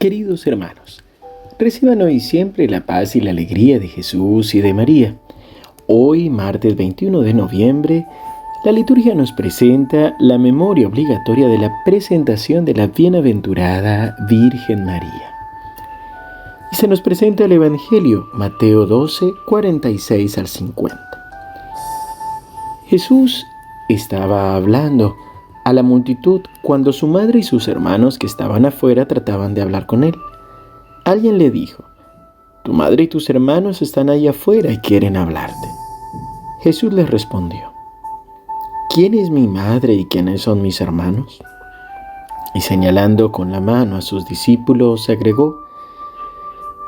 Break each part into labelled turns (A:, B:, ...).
A: Queridos hermanos, reciban hoy siempre la paz y la alegría de Jesús y de María. Hoy, martes 21 de noviembre, la liturgia nos presenta la memoria obligatoria de la presentación de la bienaventurada Virgen María. Y se nos presenta el Evangelio, Mateo 12, 46 al 50. Jesús estaba hablando a la multitud cuando su madre y sus hermanos que estaban afuera trataban de hablar con él. Alguien le dijo, Tu madre y tus hermanos están ahí afuera y quieren hablarte. Jesús les respondió, ¿quién es mi madre y quiénes son mis hermanos? Y señalando con la mano a sus discípulos, agregó,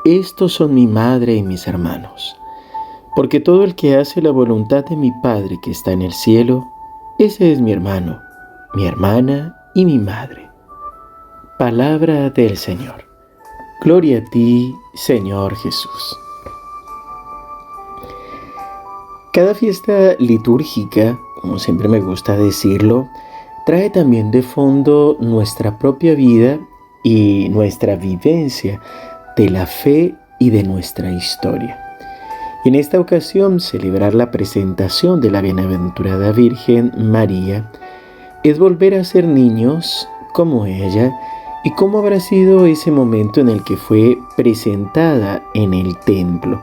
A: Estos son mi madre y mis hermanos, porque todo el que hace la voluntad de mi Padre que está en el cielo, ese es mi hermano mi hermana y mi madre. Palabra del Señor. Gloria a ti, Señor Jesús. Cada fiesta litúrgica, como siempre me gusta decirlo, trae también de fondo nuestra propia vida y nuestra vivencia de la fe y de nuestra historia. En esta ocasión, celebrar la presentación de la bienaventurada Virgen María es volver a ser niños como ella y cómo habrá sido ese momento en el que fue presentada en el templo,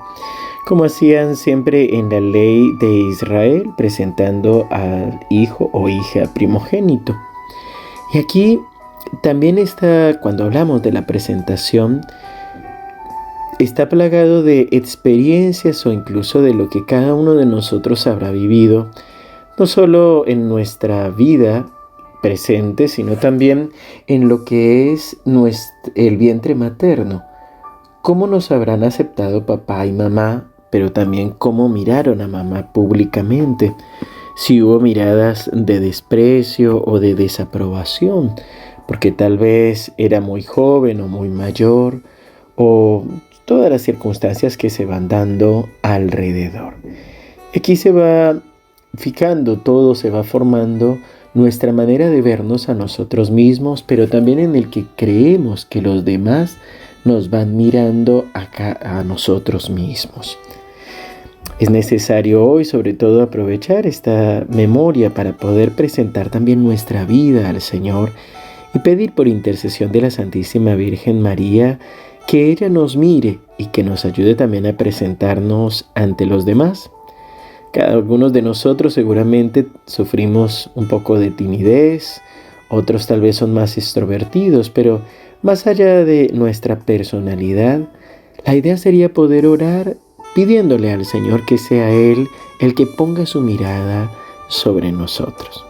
A: como hacían siempre en la ley de Israel, presentando al hijo o hija primogénito. Y aquí también está, cuando hablamos de la presentación, está plagado de experiencias o incluso de lo que cada uno de nosotros habrá vivido no solo en nuestra vida presente, sino también en lo que es nuestro, el vientre materno. Cómo nos habrán aceptado papá y mamá, pero también cómo miraron a mamá públicamente. Si hubo miradas de desprecio o de desaprobación, porque tal vez era muy joven o muy mayor, o todas las circunstancias que se van dando alrededor. Aquí se va todo se va formando nuestra manera de vernos a nosotros mismos, pero también en el que creemos que los demás nos van mirando acá a nosotros mismos. Es necesario hoy sobre todo aprovechar esta memoria para poder presentar también nuestra vida al Señor y pedir por intercesión de la Santísima Virgen María que ella nos mire y que nos ayude también a presentarnos ante los demás algunos de nosotros seguramente sufrimos un poco de timidez, otros tal vez son más extrovertidos, pero más allá de nuestra personalidad, la idea sería poder orar pidiéndole al Señor que sea Él el que ponga su mirada sobre nosotros.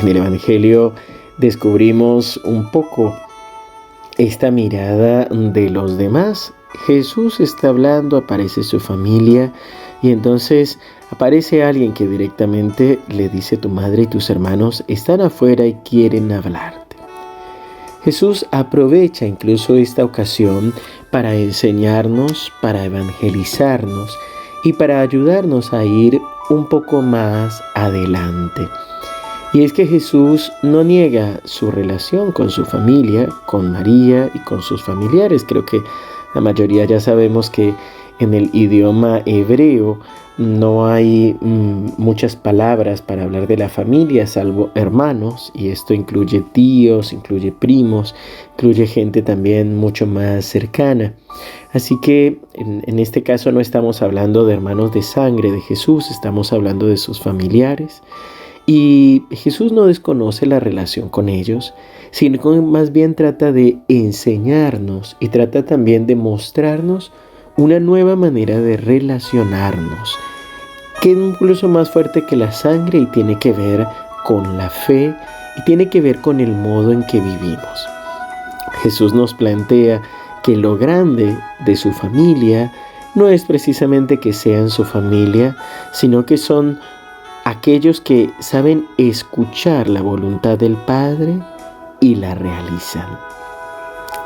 A: En el Evangelio descubrimos un poco esta mirada de los demás. Jesús está hablando, aparece su familia y entonces aparece alguien que directamente le dice tu madre y tus hermanos están afuera y quieren hablarte. Jesús aprovecha incluso esta ocasión para enseñarnos, para evangelizarnos y para ayudarnos a ir un poco más adelante. Y es que Jesús no niega su relación con su familia, con María y con sus familiares. Creo que la mayoría ya sabemos que en el idioma hebreo no hay mm, muchas palabras para hablar de la familia, salvo hermanos, y esto incluye tíos, incluye primos, incluye gente también mucho más cercana. Así que en, en este caso no estamos hablando de hermanos de sangre de Jesús, estamos hablando de sus familiares. Y Jesús no desconoce la relación con ellos, sino que más bien trata de enseñarnos y trata también de mostrarnos una nueva manera de relacionarnos, que es incluso más fuerte que la sangre y tiene que ver con la fe y tiene que ver con el modo en que vivimos. Jesús nos plantea que lo grande de su familia no es precisamente que sean su familia, sino que son aquellos que saben escuchar la voluntad del Padre y la realizan.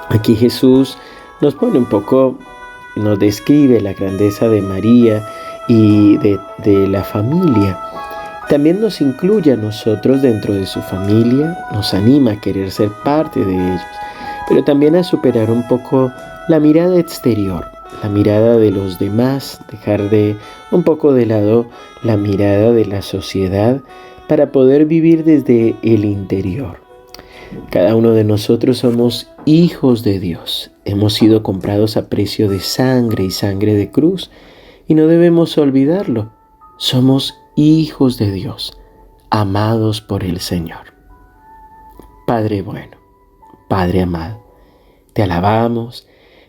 A: Aquí Jesús nos pone un poco nos describe la grandeza de María y de, la familia. También nos incluye a nosotros dentro de su familia, nos anima a querer ser parte de ellos. pero también a superar un poco la mirada exterior, la mirada de los demás, dejar de un poco de lado la mirada de la sociedad para poder vivir desde el interior. Cada uno de nosotros somos hijos de Dios. Hemos sido comprados a precio de sangre y sangre de cruz y no debemos olvidarlo. Somos hijos de Dios, amados por el Señor. Padre bueno, Padre amado, te alabamos,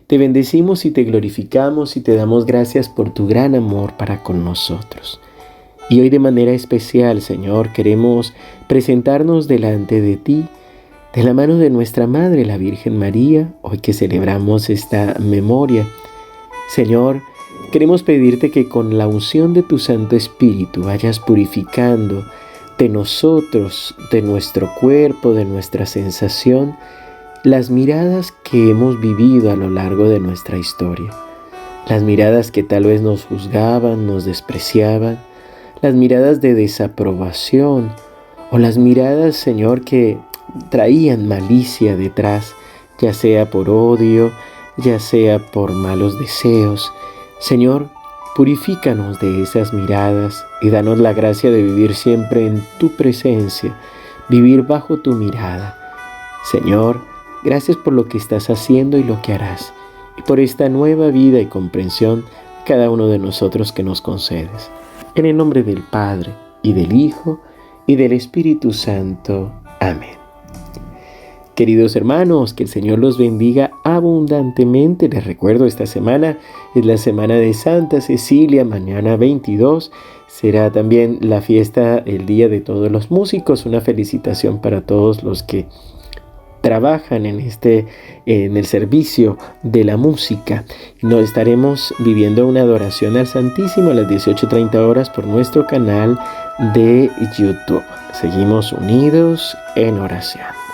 A: te bendecimos y te glorificamos y te damos gracias por tu gran amor para con nosotros. Y hoy de manera especial, Señor, queremos presentarnos delante de ti, de la mano de nuestra Madre, la Virgen María, hoy que celebramos esta memoria. Señor, queremos pedirte que con la unción de tu Santo Espíritu vayas purificando de nosotros, de nuestro cuerpo, de nuestra sensación, las miradas que hemos vivido a lo largo de nuestra historia, las miradas que tal vez nos juzgaban, nos despreciaban, las miradas de desaprobación o las miradas, Señor, que traían malicia detrás, ya sea por odio, ya sea por malos deseos. Señor, purifícanos de esas miradas y danos la gracia de vivir siempre en tu presencia, vivir bajo tu mirada. Señor, Gracias por lo que estás haciendo y lo que harás, y por esta nueva vida y comprensión cada uno de nosotros que nos concedes. En el nombre del Padre, y del Hijo, y del Espíritu Santo. Amén. Queridos hermanos, que el Señor los bendiga abundantemente. Les recuerdo, esta semana es la semana de Santa Cecilia, mañana 22 será también la fiesta, el Día de todos los músicos. Una felicitación para todos los que trabajan en este en el servicio de la música. Nos estaremos viviendo una adoración al Santísimo a las 18:30 horas por nuestro canal de YouTube. Seguimos unidos en oración.